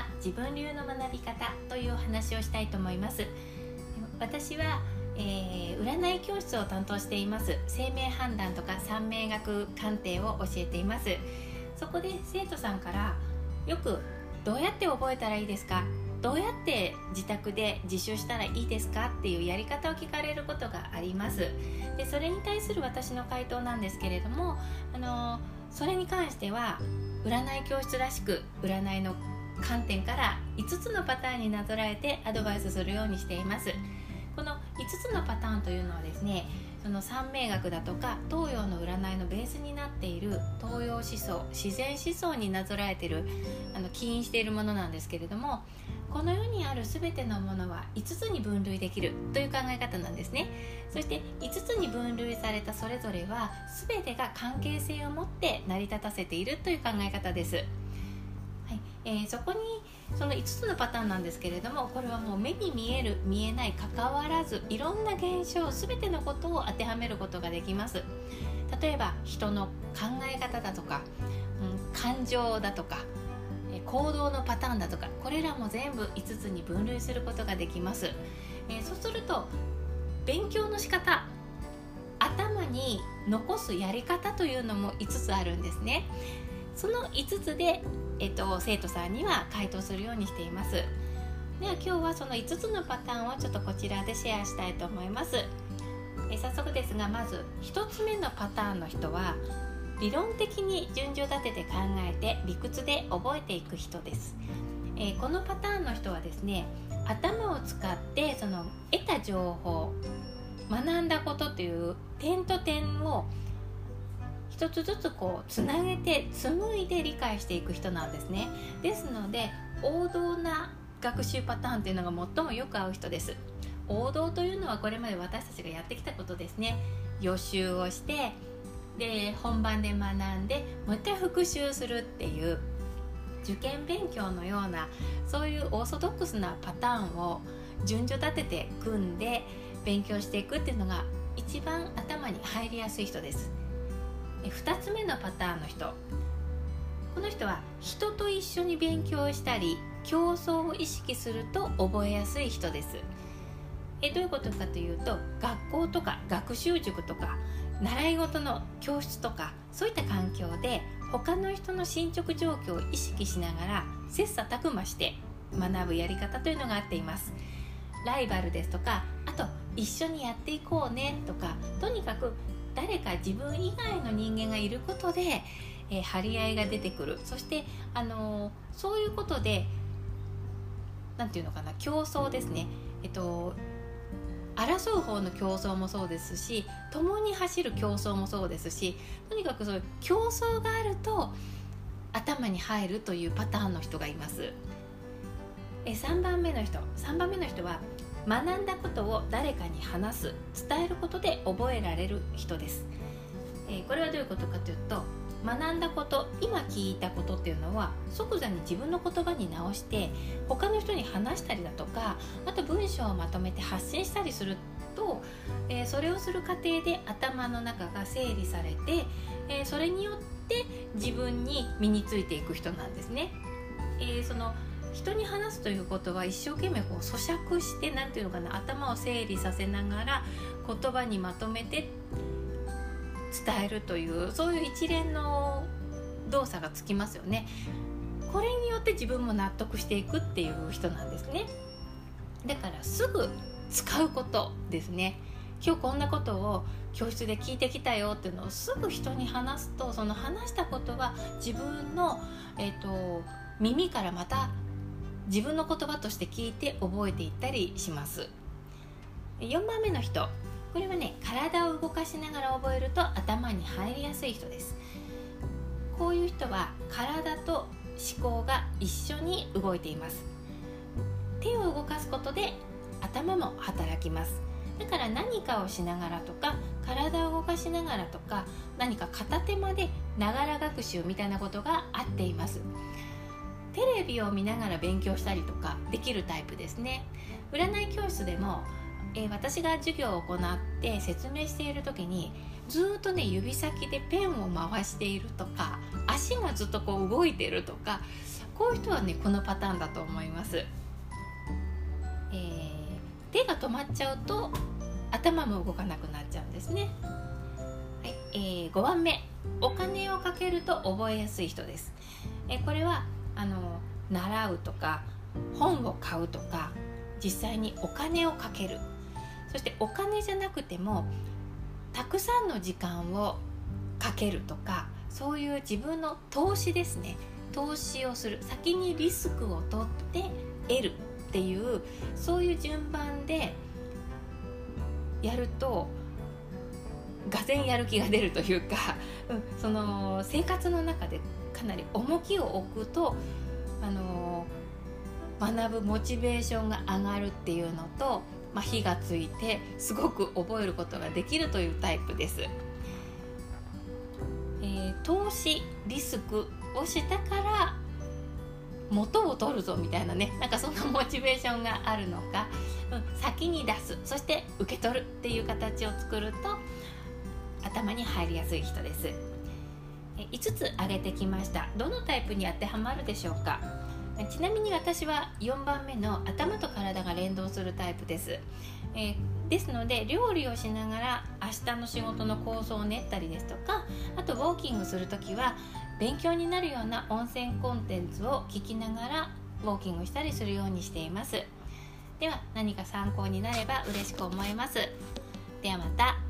は自分流の学び方というお話をしたいと思います。私は、えー、占い教室を担当しています。生命判断とか三名学鑑定を教えています。そこで生徒さんからよくどうやって覚えたらいいですか？どうやって自宅で自習したらいいですか？っていうやり方を聞かれることがあります。でそれに対する私の回答なんですけれどもあのそれに関しては占い教室らしく占いの観点から5つのパターンになぞらえてアドバイスするようにしています。この5つのパターンというのはですねその三名学だとか東洋の占いのベースになっている東洋思想自然思想になぞらえているあの起因しているものなんですけれどもこの世にある全てのものは5つに分類できるという考え方なんですね。そして5つに分類されたそれぞれは全てが関係性を持って成り立たせているという考え方です、えー、そこにその5つのパターンなんですけれどもこれはもう目に見える見えない関わらずいろんな現象全てのことを当てはめることができます。例えば人の考え方だとか、うん、感情だとか行動のパターンだとかこれらも全部5つに分類することができます、えー、そうすると勉強の仕方頭に残すやり方というのも5つあるんですね。その5つで、えーと、生徒さんには回答するようにしています。では今日はその5つのパターンをちょっとこちらでシェアしたいと思います。え早速ですがまず1つ目のパターンの人は理論的に順序立てて考えて理屈で覚えていく人です、えー、このパターンの人はですね頭を使ってその得た情報学んだことという点と点を一つずつこうつなげて紡いで理解していく人なんですね。ですので王道な学習パターンというのが最もよく合う人です。王道というのはこれまで私たちがやってきたことですね。予習をしてで本番で学んでもう一回復習するっていう受験勉強のようなそういうオーソドックスなパターンを順序立てて組んで勉強していくっていうのが一番頭に入りやすい人です。2つ目のパターンの人。この人は人と一緒に勉強したり競争を意識すると覚えやすい人です。えどういうことかというと学校とか学習塾とか習い事の教室とかそういった環境で他の人の進捗状況を意識しながら切磋琢磨して学ぶやり方というのがあっています。ライバルですとかあと一緒にやっていこうねとかとにかく誰か自分以外の人間がいることで、えー、張り合いが出てくる。そして、あのー、そういうことで何て言うのかな競争ですね。えっと争う方の競争もそうですし共に走る競争もそうですしとにかくそういう競争があると頭に入るというパターンの人がいます。え3番目の人。3番目の人は学んだことを誰かに話す伝えることで覚えられる人です、えこれはどういうことかというと学んだこと今聞いたことっていうのは即座に自分の言葉に直して他の人に話したりだとかあと文章をまとめて発信したりすると、えー、それをする過程で頭の中が整理されて、えー、それによって自分に身についていく人なんですね。えー、その人に話すということは一生懸命こう咀嚼して何て言うのかな頭を整理させながら言葉にまとめて伝えるというそういう一連の動作がつきますよね。これによって自分も納得していくっていう人なんですね。だからすぐ使うことですね。今日こんなことを教室で聞いてきたよっていうのをすぐ人に話すとその話したことは自分の、えーと、耳からまた自分の言葉として聞いて覚えていったりします。4番目の人。これはね体を動かしながら覚えると頭に入りやすい人です。こういう人は体と思考が一緒に動いています。手を動かすことで頭も働きます。だから何かをしながらとか体を動かしながらとか何か片手間でながら学習みたいなことがあっています。テレビを見ながら勉強したりとかできるタイプですね。占い教室でもえー、私が授業を行って説明している時にずっとね指先でペンを回しているとか足がずっとこう動いてるとかこういう人はねこのパターンだと思います、えー、手が止まっちゃうと頭も動かなくなっちゃうんですね、はいえー、5番目。お金をかけると覚えやすい人です、えー、これはあの習うとか本を買うとか実際にお金をかける。そしてお金じゃなくてもたくさんの時間をかけるとかそういう自分の投資ですね。投資をする。先にリスクを取って得るっていうそういう順番でやるとがぜやる気が出るというか、うん、その生活の中でかなり重きを置くとあの学ぶモチベーションが上がるっていうのと、まあ、火がついてすごく覚えることができるというタイプです。えー、投資リスクをしたから元を取るぞみたいなねなんかそんなモチベーションがあるのか、うん、先に出すそして受け取るっていう形を作ると頭に入りやすい人です5つ挙げてきました。どのタイプに当てはまるでしょうか？ちなみに私は4番目の頭と体が連動するタイプです、え、ですので料理をしながら明日の仕事の構想を練ったりですとかあとウォーキングする時は勉強になるような温泉コンテンツを聞きながらウォーキングしたりするようにしています。では何か参考になれば嬉しく思います。ではまた。